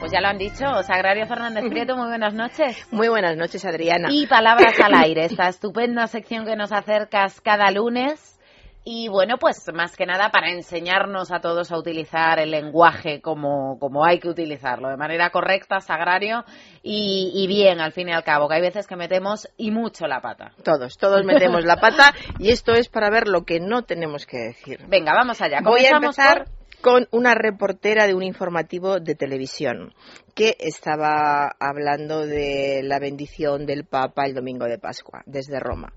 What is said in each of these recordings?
Pues ya lo han dicho, Sagrario Fernández Prieto, muy buenas noches. Muy buenas noches, Adriana. Y Palabras al Aire, esta estupenda sección que nos acercas cada lunes. Y bueno, pues más que nada para enseñarnos a todos a utilizar el lenguaje como, como hay que utilizarlo, de manera correcta, sagrario y, y bien, al fin y al cabo, que hay veces que metemos y mucho la pata. Todos, todos metemos la pata y esto es para ver lo que no tenemos que decir. Venga, vamos allá. Voy a empezar por- con una reportera de un informativo de televisión que estaba hablando de la bendición del Papa el domingo de Pascua desde Roma.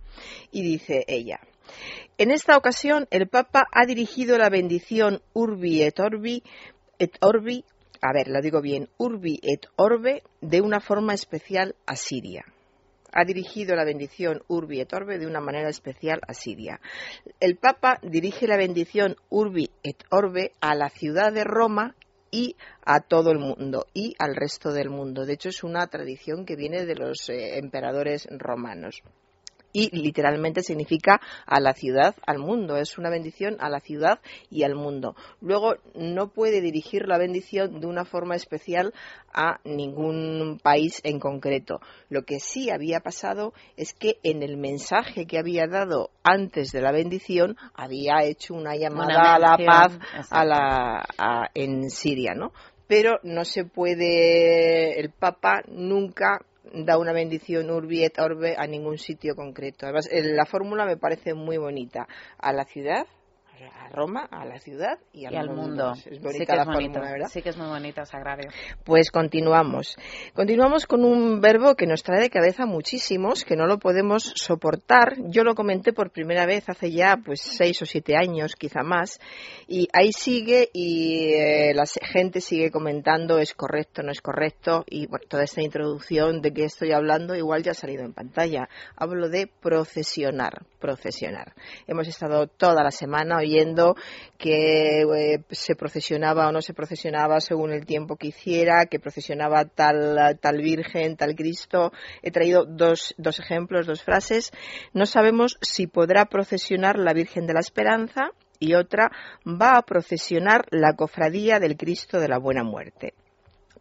Y dice ella, en esta ocasión el Papa ha dirigido la bendición Urbi et Orbi, et Orbi, a ver, lo digo bien, Urbi et Orbe de una forma especial a Siria ha dirigido la bendición Urbi et Orbe de una manera especial a Siria. El Papa dirige la bendición Urbi et Orbe a la ciudad de Roma y a todo el mundo y al resto del mundo. De hecho, es una tradición que viene de los eh, emperadores romanos. Y literalmente significa a la ciudad, al mundo. Es una bendición a la ciudad y al mundo. Luego, no puede dirigir la bendición de una forma especial a ningún país en concreto. Lo que sí había pasado es que en el mensaje que había dado antes de la bendición había hecho una llamada Una a la paz a la, a- en Siria, ¿no? Pero no se puede, el Papa nunca da una bendición urbi et orbe a ningún sitio concreto. Además, la fórmula me parece muy bonita. A la ciudad, a Roma, a la ciudad y al, y al mundo. Es sí bonita que la es bonito, fórmula, ¿verdad? sí que es muy bonito, Sagrario. Pues continuamos. Continuamos con un verbo que nos trae de cabeza muchísimos, que no lo podemos soportar. Yo lo comenté por primera vez hace ya pues seis o siete años, quizá más, y ahí sigue y eh, la gente sigue comentando es correcto, no es correcto, y bueno, toda esta introducción de que estoy hablando igual ya ha salido en pantalla. Hablo de procesionar, procesionar. Hemos estado toda la semana oyendo que eh, se procesionaba o no se procesionaba según el tiempo que hiciera, que procesionaba tal, tal Virgen, tal Cristo. He traído dos, dos ejemplos, dos frases. No sabemos si podrá procesionar la Virgen de la Esperanza y otra va a procesionar la cofradía del Cristo de la Buena Muerte.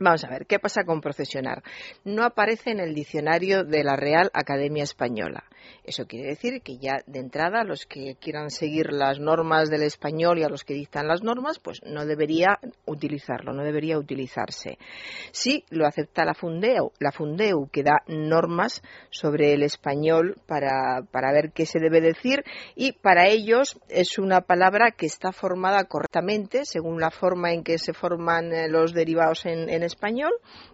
Vamos a ver, ¿qué pasa con procesionar? No aparece en el diccionario de la Real Academia Española. Eso quiere decir que ya de entrada los que quieran seguir las normas del español y a los que dictan las normas, pues no debería utilizarlo, no debería utilizarse. Sí lo acepta la Fundeu, la Fundeu que da normas sobre el español para, para ver qué se debe decir y para ellos es una palabra que está formada correctamente según la forma en que se forman eh, los derivados en, en español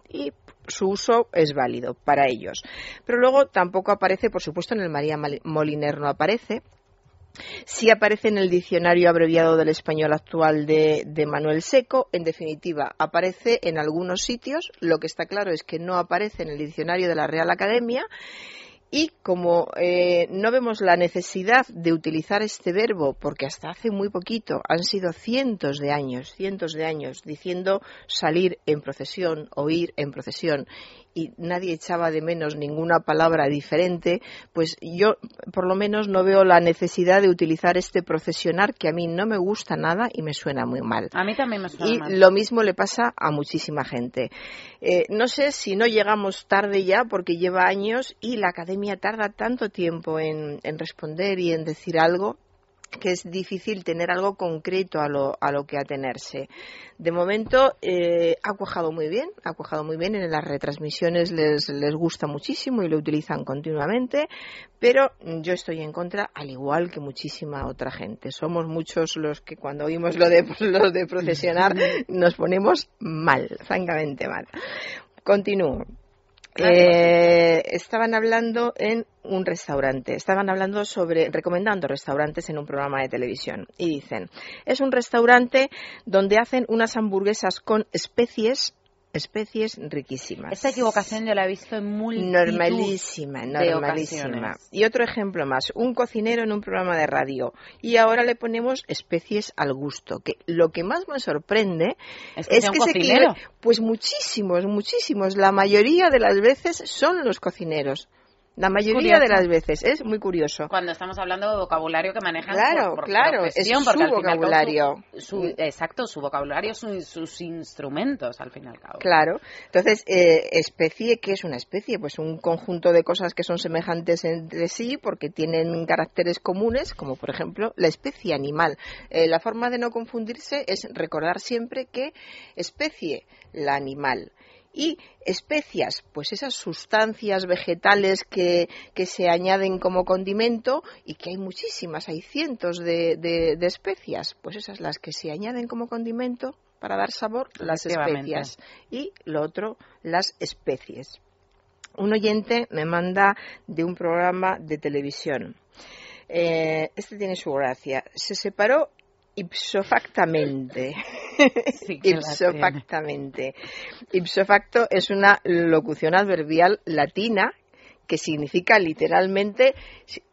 y su uso es válido para ellos. Pero luego tampoco aparece, por supuesto, en el María Moliner no aparece. Sí aparece en el diccionario abreviado del español actual de, de Manuel Seco. En definitiva, aparece en algunos sitios. Lo que está claro es que no aparece en el diccionario de la Real Academia. Y como eh, no vemos la necesidad de utilizar este verbo, porque hasta hace muy poquito han sido cientos de años, cientos de años, diciendo salir en procesión o ir en procesión, y nadie echaba de menos ninguna palabra diferente, pues yo por lo menos no veo la necesidad de utilizar este procesionar que a mí no me gusta nada y me suena muy mal. A mí también me suena Y mal. lo mismo le pasa a muchísima gente. Eh, no sé si no llegamos tarde ya porque lleva años y la academia tarda tanto tiempo en, en responder y en decir algo que es difícil tener algo concreto a lo, a lo que atenerse. De momento eh, ha cuajado muy bien, ha cuajado muy bien, en las retransmisiones les, les gusta muchísimo y lo utilizan continuamente, pero yo estoy en contra, al igual que muchísima otra gente. Somos muchos los que cuando oímos lo de, lo de procesionar nos ponemos mal, francamente mal. Continúo. Eh, estaban hablando en un restaurante, estaban hablando sobre, recomendando restaurantes en un programa de televisión y dicen, es un restaurante donde hacen unas hamburguesas con especies, especies riquísimas. Esta equivocación yo la he visto en multitud Normalísima, normalísima. Y otro ejemplo más, un cocinero en un programa de radio y ahora le ponemos especies al gusto, que lo que más me sorprende Es que sea un se cocinero. pues muchísimos, muchísimos, la mayoría de las veces son los cocineros. La mayoría de las veces es muy curioso. Cuando estamos hablando de vocabulario que manejan claro, por, claro, es su vocabulario. exacto, su vocabulario, sus instrumentos, al fin y al cabo. Claro. Entonces, eh, especie, ¿qué es una especie? Pues un conjunto de cosas que son semejantes entre sí porque tienen caracteres comunes, como por ejemplo la especie animal. Eh, la forma de no confundirse es recordar siempre que especie, la animal y especias, pues esas sustancias vegetales que, que, se añaden como condimento y que hay muchísimas, hay cientos de, de, especias, pues esas las que se añaden como condimento para dar sabor, las especias y lo otro, las especies. Un oyente me manda de un programa de televisión. Eh, este tiene su gracia. Se separó ipsofactamente. ipsofactamente. Ipsofacto es una locución adverbial latina que significa literalmente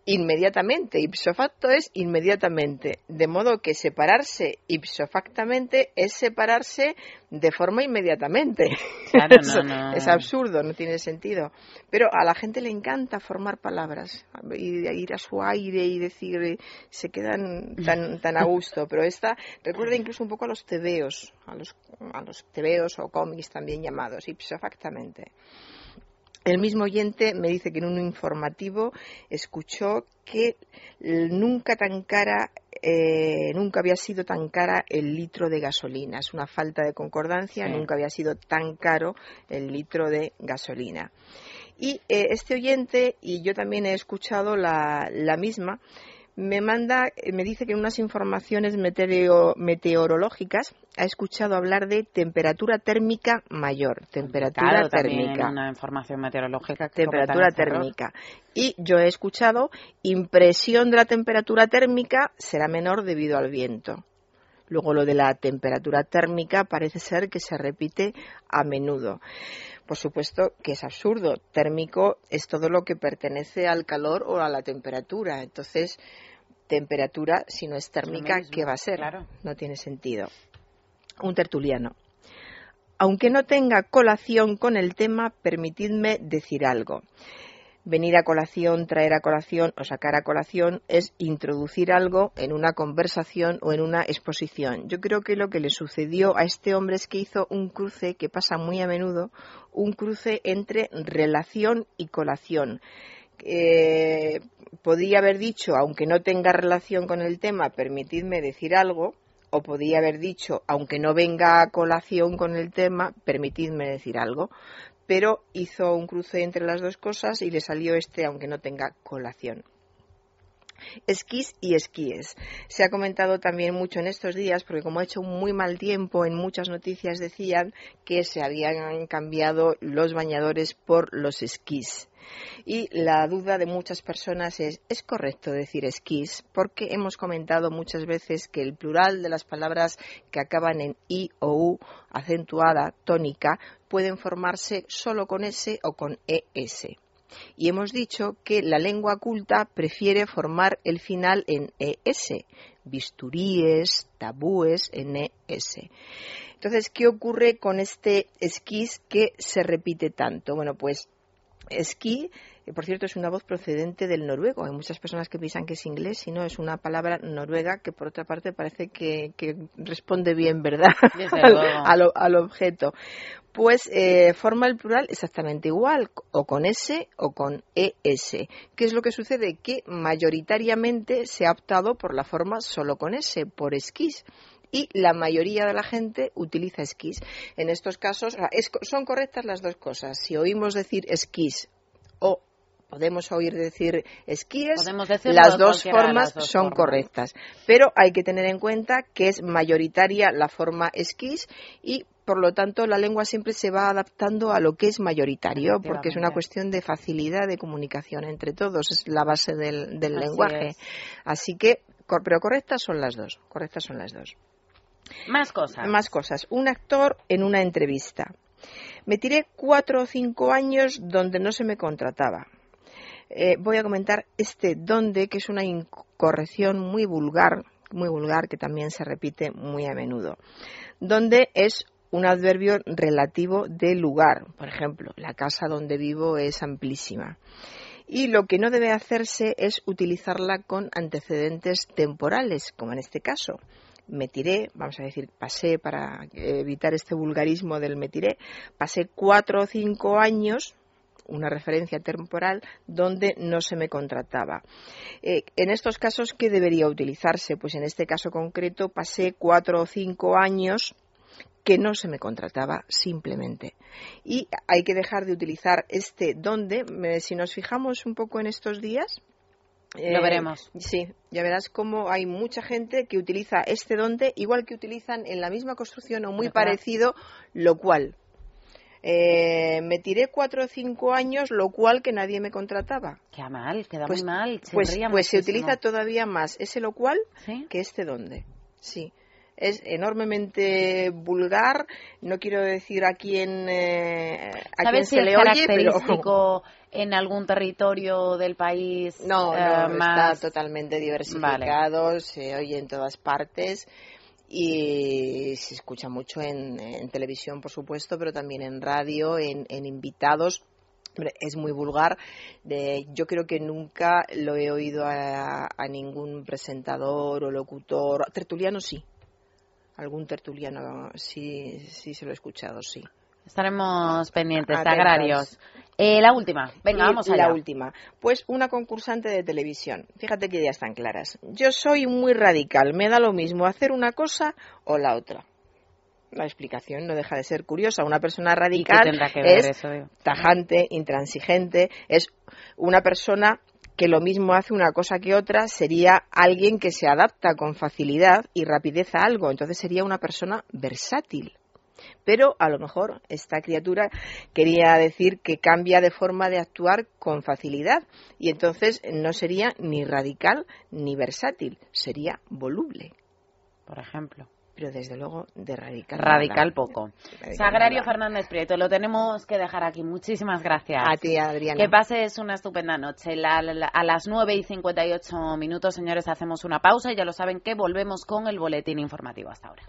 inmediatamente. Ipso facto es inmediatamente. De modo que separarse ipso factamente es separarse de forma inmediatamente. es, absurdo, no tiene sentido. Pero a la gente le encanta formar palabras, y ir a su aire y decir, se quedan tan, tan a gusto. Pero esta recuerda incluso un poco a los tebeos, a los, a los tebeos o cómics también llamados, ipso factamente. El mismo oyente me dice que en un informativo escuchó que nunca tan cara, eh, nunca había sido tan cara el litro de gasolina. Es una falta de concordancia, nunca había sido tan caro el litro de gasolina. Y eh, este oyente, y yo también he escuchado la, la misma, me manda, eh, me dice que en unas informaciones meteorológicas ha escuchado hablar de temperatura térmica mayor, temperatura térmica. Una información meteorológica. Temperatura térmica. Y yo he escuchado impresión de la temperatura térmica será menor debido al viento. Luego lo de la temperatura térmica parece ser que se repite a menudo. Por supuesto que es absurdo. Térmico es todo lo que pertenece al calor o a la temperatura. Entonces, temperatura, si no es térmica, ¿qué va a ser? No tiene sentido. Un tertuliano. Aunque no tenga colación con el tema, permitidme decir algo. Venir a colación, traer a colación o sacar a colación es introducir algo en una conversación o en una exposición. Yo creo que lo que le sucedió a este hombre es que hizo un cruce que pasa muy a menudo, un cruce entre relación y colación. Eh, podría haber dicho, aunque no tenga relación con el tema, permitidme decir algo, o podría haber dicho, aunque no venga a colación con el tema, permitidme decir algo, pero hizo un cruce entre las dos cosas y le salió este, aunque no tenga colación. Esquís y esquíes. Se ha comentado también mucho en estos días, porque como ha hecho un muy mal tiempo, en muchas noticias decían que se habían cambiado los bañadores por los esquís. Y la duda de muchas personas es, ¿es correcto decir esquís? Porque hemos comentado muchas veces que el plural de las palabras que acaban en i o u, acentuada, tónica, pueden formarse solo con s o con es. Y hemos dicho que la lengua culta prefiere formar el final en es, bisturíes, tabúes en es. Entonces, ¿qué ocurre con este esquís que se repite tanto? Bueno, pues esquí por cierto, es una voz procedente del noruego. Hay muchas personas que piensan que es inglés y no, es una palabra noruega que por otra parte parece que, responde bien, ¿verdad? al, objeto. Pues eh, forma el plural exactamente igual, o con S o con ES. ¿Qué es lo que sucede? Que mayoritariamente se ha optado por la forma solo con S, por esquís y la mayoría de la gente utiliza esquís. En estos casos son correctas las dos cosas. Si oímos decir esquís o podemos oír decir esquíes, las dos formas son correctas. Pero hay que tener en cuenta que es mayoritaria la forma esquís y por lo tanto la lengua siempre se va adaptando a lo que es mayoritario porque es una cuestión de facilidad de comunicación entre todos, es la base del, lenguaje. Así que, pero correctas son las dos, correctas son las dos. Más cosas. Más cosas. Un actor en una entrevista. Me tiré cuatro o cinco años donde no se me contrataba. Eh, voy a comentar este donde, que es una incorrección muy vulgar, muy vulgar, que también se repite muy a menudo. Donde es un adverbio relativo de lugar. Por ejemplo, la casa donde vivo es amplísima. Y lo que no debe hacerse es utilizarla con antecedentes temporales, como en este caso me tiré, vamos a decir, pasé para evitar este vulgarismo del me tiré, pasé cuatro o cinco años una referencia temporal donde no se me contrataba. Eh, en estos casos, ¿qué debería utilizarse? Pues en este caso concreto pasé cuatro o cinco años que no se me contrataba simplemente. Y hay que dejar de utilizar este donde, si nos fijamos un poco en estos días, lo veremos. Eh, sí, ya verás cómo hay mucha gente que utiliza este donde, igual que utilizan en la misma construcción o muy parecido, lo cual. Eh, me tiré cuatro o cinco años, lo cual que nadie me contrataba. Qué mal, queda pues, muy mal. pues, pues se utiliza todavía más ese lo cual que este donde. Sí es enormemente vulgar. No quiero decir a quién, eh, a quién se le oye, pero en algún territorio del país. No, no eh, está totalmente diversificado, se oye en todas partes y se escucha mucho en, televisión, por supuesto, pero también en radio, en, invitados. Es muy vulgar. De, yo creo que nunca lo he oído a, a ningún presentador o locutor. Tertuliano sí, algún tertuliano sí, sí se lo he escuchado, sí. Estaremos pendientes, agrarios. Eh, la última, venga, vamos allá. La última. Pues una concursante de televisión. Fíjate qué ideas tan claras. Yo soy muy radical, me da lo mismo hacer una cosa o la otra. La explicación no deja de ser curiosa. Una persona radical es tajante, intransigente, es una persona que lo mismo hace una cosa que otra, sería alguien que se adapta con facilidad y rapidez a algo. Entonces sería una persona versátil. Pero a lo mejor esta criatura quería decir que cambia de forma de actuar con facilidad y entonces no sería ni radical ni versátil, sería voluble. Por ejemplo pero desde luego de radical. Radical poco. Sagrario Fernández Prieto, lo tenemos que dejar aquí. Muchísimas gracias. A ti, Adriana. Que pases una estupenda noche. a las 9 y 58 minutos, señores, hacemos una pausa y ya lo saben que volvemos con el boletín informativo hasta ahora.